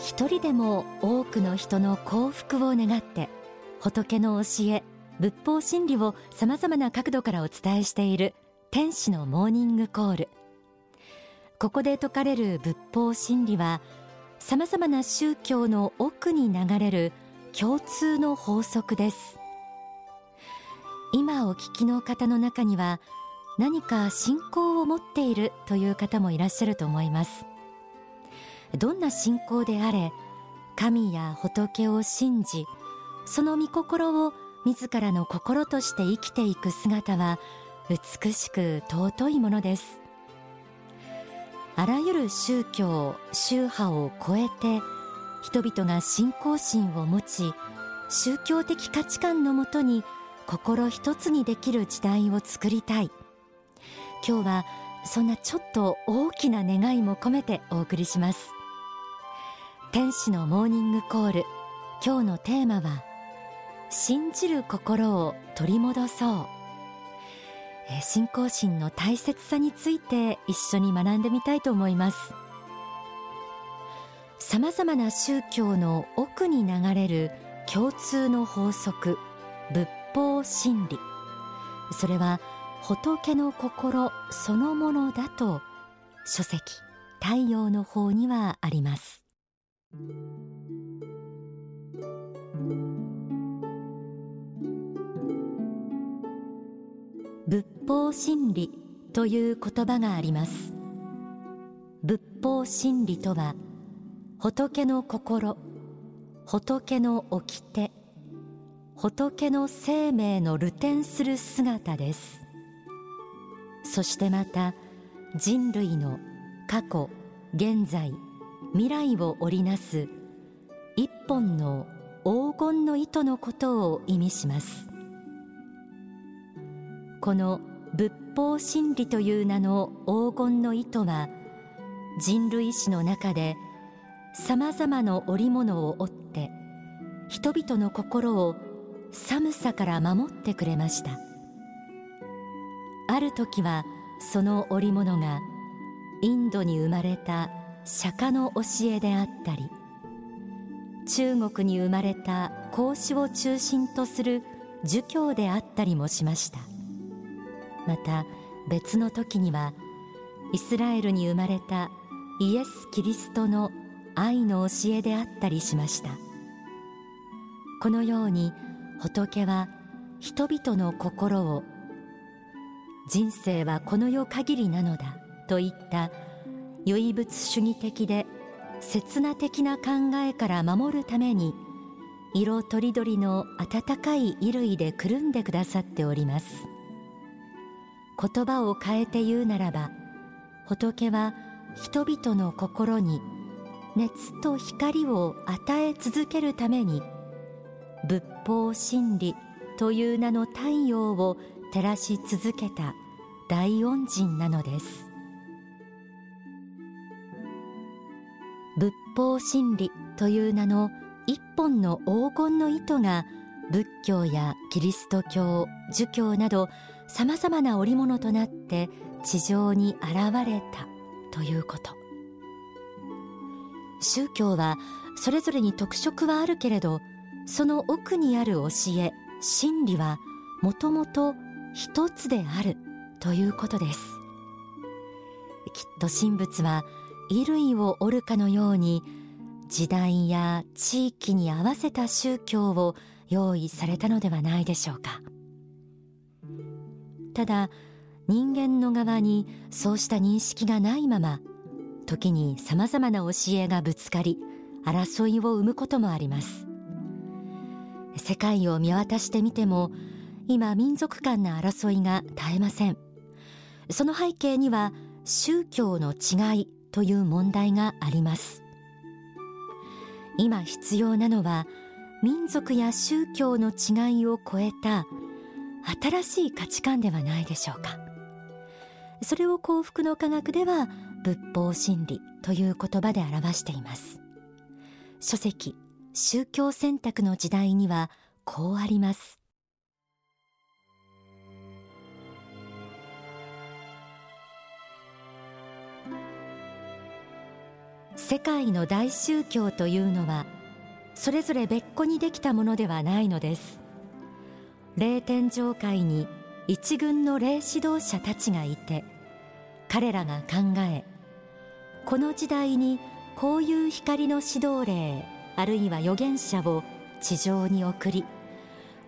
一人でも多くの人の幸福を願って仏の教え仏法真理をさまざまな角度からお伝えしている天使のモーニングコール。ここで説かれる仏法真理はさまざまな宗教の奥に流れる共通の法則です。今お聞きの方の中には何か信仰を持っているという方もいらっしゃると思います。どんな信仰であれ神や仏を信じその御心を自らの心として生きていく姿は美しく尊いものです。あらゆる宗教宗派を超えて人々が信仰心を持ち宗教的価値観のもとに心一つにできる時代を作りたい。今日はそんなちょっと大きな願いも込めてお送りします。天使のモーニングコール。今日のテーマは信じる心を取り戻そう。信仰心の大切さについて一緒に学んでみたいと思います。さまざまな宗教の奥に流れる共通の法則仏法真理。それは仏の心そのものだと書籍太陽の方にはあります。仏法真理という言葉があります。仏法真理とは仏の心仏の掟仏の生命の流転する姿です。そしてまた人類の過去現在未来を織りなす一本の黄金の糸のことを意味します。この仏法真理という名の黄金の糸は人類史の中でさまざまな織物を織って人々の心を寒さから守ってくれました。ある時はその織物がインドに生まれた釈迦の教えであったり中国に生まれた孔子を中心とする儒教であったりもしました。また別の時にはイスラエルに生まれたイエス・キリストの愛の教えであったりしました。このように仏は人々の心を人生はこの世限りなのだといった唯物主義的で刹那的な考えから守るために色とりどりの温かい衣類でくるんでくださっております。言葉を変えて言うならば仏は人々の心に熱と光を与え続けるために仏法真理という名の太陽を照らし続けた大恩人なのです。仏法真理という名の一本の黄金の糸が仏教やキリスト教儒教などさまざまな織物となって地上に現れたということ。宗教はそれぞれに特色はあるけれどその奥にある教え真理はもともと一つであるということです。きっと神仏は衣類を織るかのように時代や地域に合わせた宗教を用意されたのではないでしょうか。ただ人間の側にそうした認識がないまま時にさまざまな教えがぶつかり争いを生むこともあります。世界を見渡してみても今民族間の争いが絶えません。その背景には宗教の違いという問題があります。今必要なのは民族や宗教の違いを超えた新しい価値観ではないでしょうか。それを幸福の科学では仏法真理という言葉で表しています。書籍宗教選択の時代にはこうあります。世界の大宗教というのはそれぞれ別個にできたものではないのです。霊天上界に一軍の霊指導者たちがいて彼らが考えこの時代にこういう光の指導霊あるいは預言者を地上に送り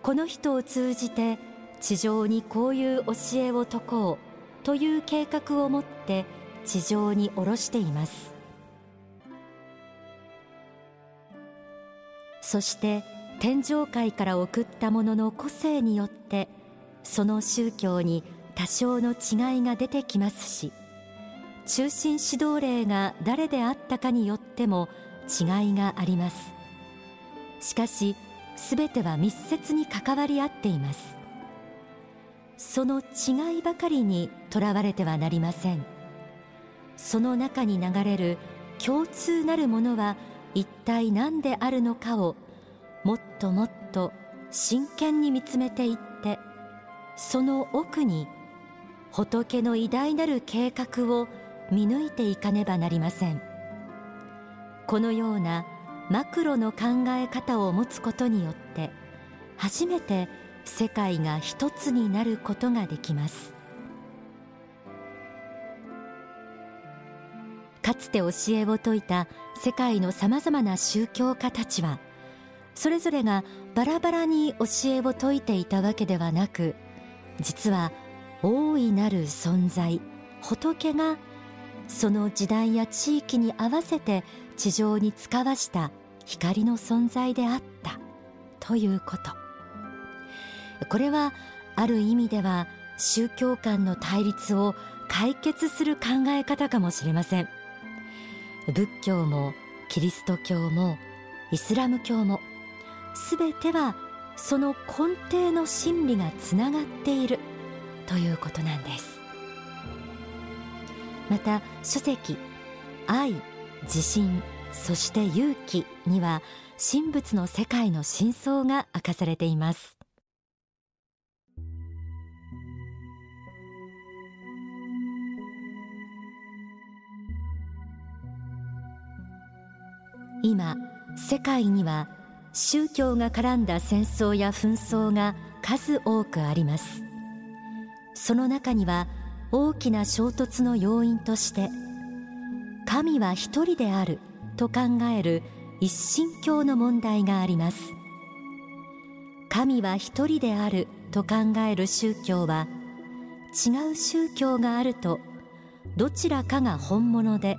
この人を通じて地上にこういう教えを説こうという計画を持って地上に下ろしています。そして天上界から送った者のの個性によってその宗教に多少の違いが出てきますし中心指導霊が誰であったかによっても違いがあります。しかしすべては密接に関わり合っています。その違いばかりにとらわれてはなりません。その中に流れる共通なるものは一体何であるのかをもっともっと真剣に見つめていってその奥に仏の偉大なる計画を見抜いていかねばなりません。このようなマクロの考え方を持つことによって初めて世界が一つになることができます。かつて教えを説いた世界のさまざまな宗教家たちはそれぞれがバラバラに教えを説いていたわけではなく実は大いなる存在仏がその時代や地域に合わせて地上に使わした光の存在であったということ。これはある意味では宗教間の対立を解決する考え方かもしれません。仏教もキリスト教もイスラム教もすべてはその根底の真理がつながっている。ということなんです。また書籍愛自信そして勇気には神仏の世界の真相が明かされています。今世界には宗教が絡んだ戦争や紛争が数多くあります。その中には大きな衝突の要因として神は一人であると考える一神教の問題があります。神は一人であると考える宗教は違う宗教があるとどちらかが本物で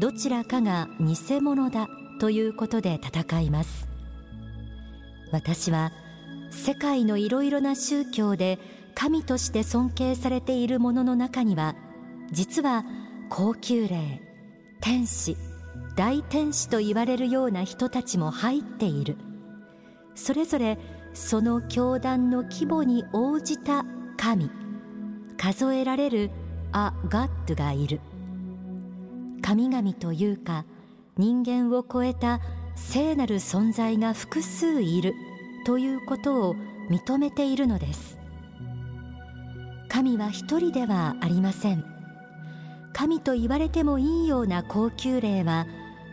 どちらかが偽物だということで戦います。私は世界のいろいろな宗教で神として尊敬されているものの中には実は高級霊天使大天使と言われるような人たちも入っている。それぞれその教団の規模に応じた神数えられるア・ガッドがいる。神々というか人間を超えた聖なる存在が複数いるということを認めているのです。神は一人ではありません。神と言われてもいいような高級霊は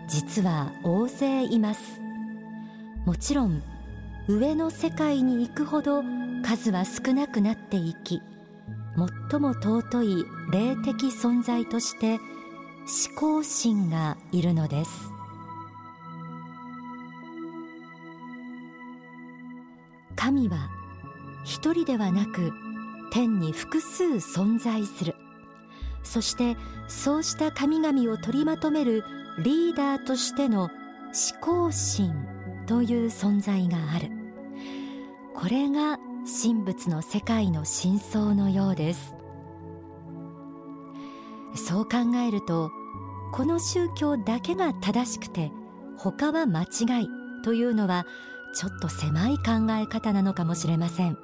実は大勢います。もちろん上の世界に行くほど数は少なくなっていき最も尊い霊的存在として思考心がいるのです。神は一人ではなく天に複数存在する。そしてそうした神々を取りまとめるリーダーとしての思考心という存在がある。これが神仏の世界の真相のようです。そう考えるとこの宗教だけが正しくて他は間違いというのはちょっと狭い考え方なのかもしれません。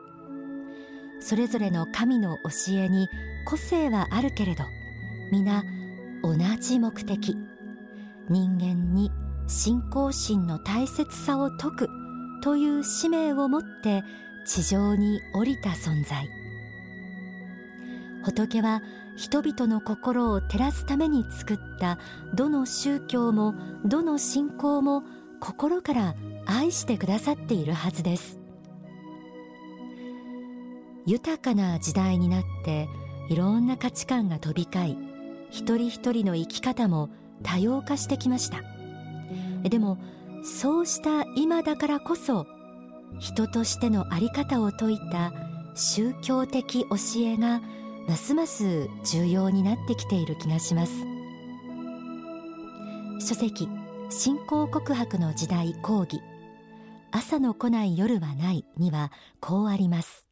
それぞれの神の教えに個性はあるけれど皆同じ目的。人間に信仰心の大切さを説くという使命を持って地上に降りた存在。仏は人々の心を照らすために作ったどの宗教もどの信仰も心から愛してくださっているはずです。豊かな時代になっていろんな価値観が飛び交い一人一人の生き方も多様化してきました。でもそうした今だからこそ人としての在り方を説いた宗教的教えがますます重要になってきている気がします。書籍信仰告白の時代講義。朝の来ない夜はないにはこうあります。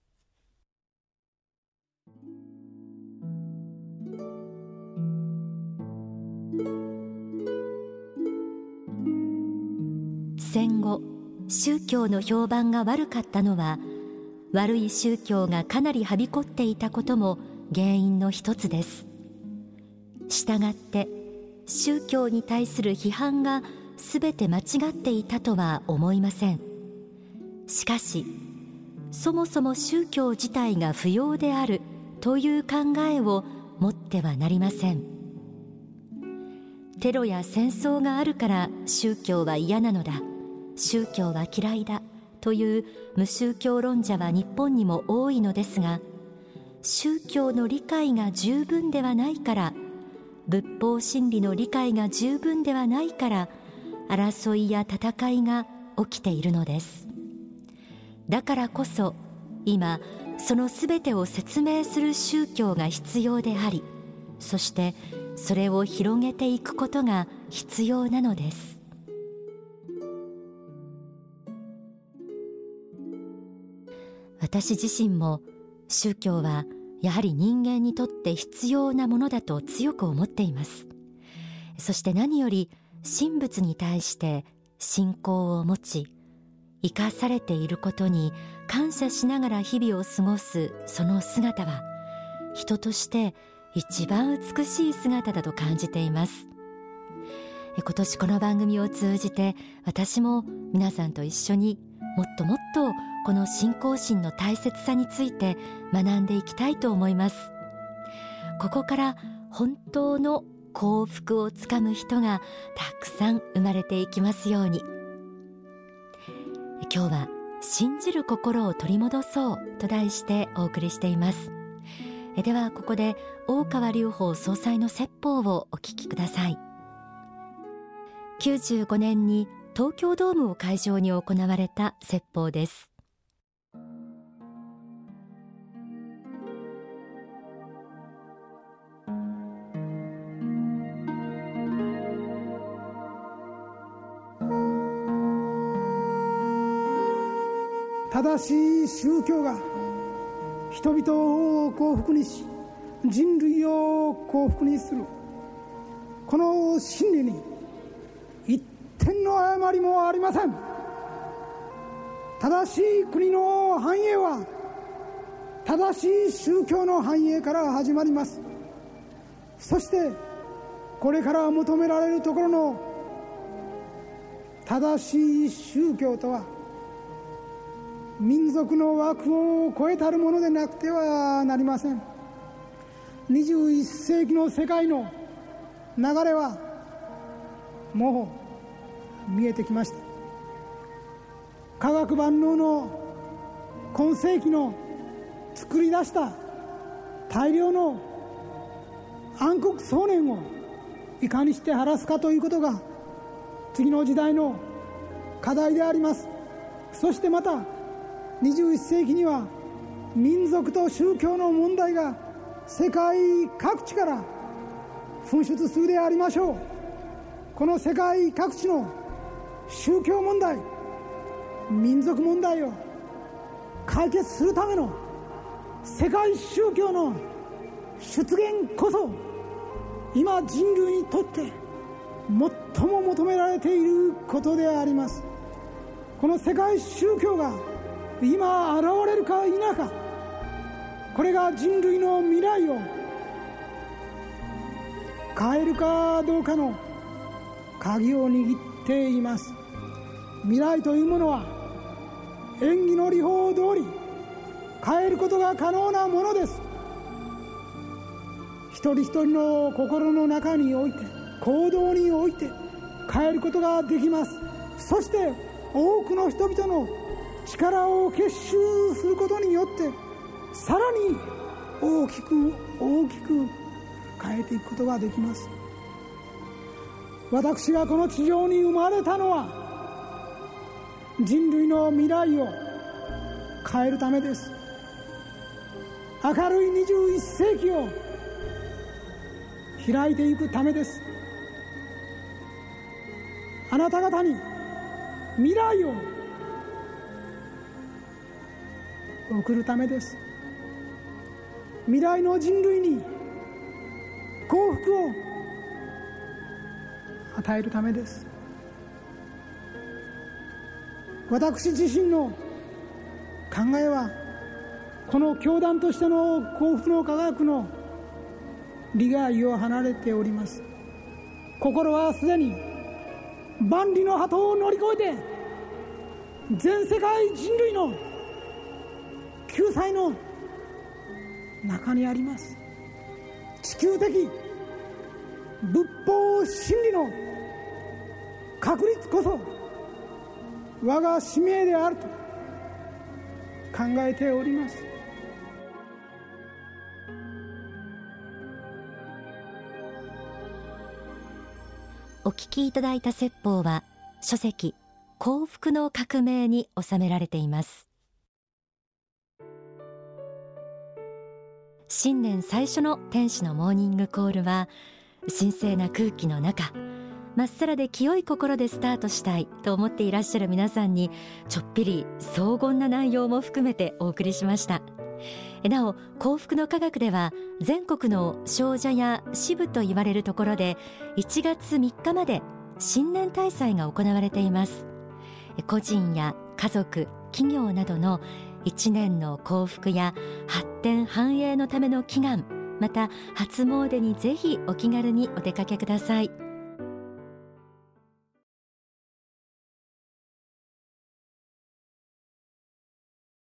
戦後宗教の評判が悪かったのは悪い宗教がかなりはびこっていたことも原因の一つです。したがって宗教に対する批判が全て間違っていたとは思いません。しかしそもそも宗教自体が不要であるという考えを持ってはなりません。テロや戦争があるから宗教は嫌なのだ。宗教は嫌いだ。という無宗教論者は日本にも多いのですが宗教の理解が十分ではないから仏法真理の理解が十分ではないから争いや戦いが起きているのです。だからこそ今そのすべてを説明する宗教が必要でありそしてそれを広げていくことが必要なのです。私自身も宗教はやはり人間にとって必要なものだと強く思っています。そして何より神仏に対して信仰を持ち生かされていることに感謝しながら日々を過ごすその姿は人として一番美しい姿だと感じています。今年この番組を通じて私も皆さんと一緒にもっともっとこの信仰心の大切さについて学んでいきたいと思います。ここから本当の幸福をつかむ人がたくさん生まれていきますように。今日は信じる心を取り戻そうと題してお送りしています。えではここで大川隆法総裁の説法をお聞きください。95年に東京ドームを会場に行われた説法です。正しい宗教が人々を幸福にし人類を幸福にする。この真理に一点の誤りもありません。正しい国の繁栄は正しい宗教の繁栄から始まります。そしてこれから求められるところの正しい宗教とは民族の枠を超えたるものでなくてはなりません。21世紀の世界の流れはもう見えてきました。科学万能の今世紀の作り出した大量の暗黒想念をいかにして晴らすかということが次の時代の課題であります。そしてまた21世紀には民族と宗教の問題が世界各地から噴出するでありましょう。この世界各地の宗教問題民族問題を解決するための世界宗教の出現こそ今人類にとって最も求められていることであります。この世界宗教が今現れるか否か。これが人類の未来を。変えるかどうかの。鍵を握っています。未来というものは。演技の理法通り。変えることが可能なものです。一人一人の心の中において。行動において。変えることができます。そして多くの人々の力を結集することによってさらに大きく大きく変えていくことができます。私がこの地上に生まれたのは人類の未来を変えるためです。明るい21世紀を開いていくためです。あなた方に未来を送るためです。未来の人類に幸福を与えるためです。私自身の考えはこの教団としての幸福の科学の利害を離れております。心はすでに万里の鳩を乗り越えて全世界人類の救済の中にあります。地球的仏法真理の確立こそ我が使命であると考えております。お聞きいただいた説法は書籍幸福の革命に収められています。新年最初の天使のモーニングコールは神聖な空気の中まっさらで清い心でスタートしたいと思っていらっしゃる皆さんにちょっぴり荘厳な内容も含めてお送りしました。なお幸福の科学では全国の少女や支部と言われるところで1月3日まで新年大祭が行われています。個人や家族企業などの1年の幸福や発展繁栄のための祈願また初詣にぜひお気軽にお出かけください。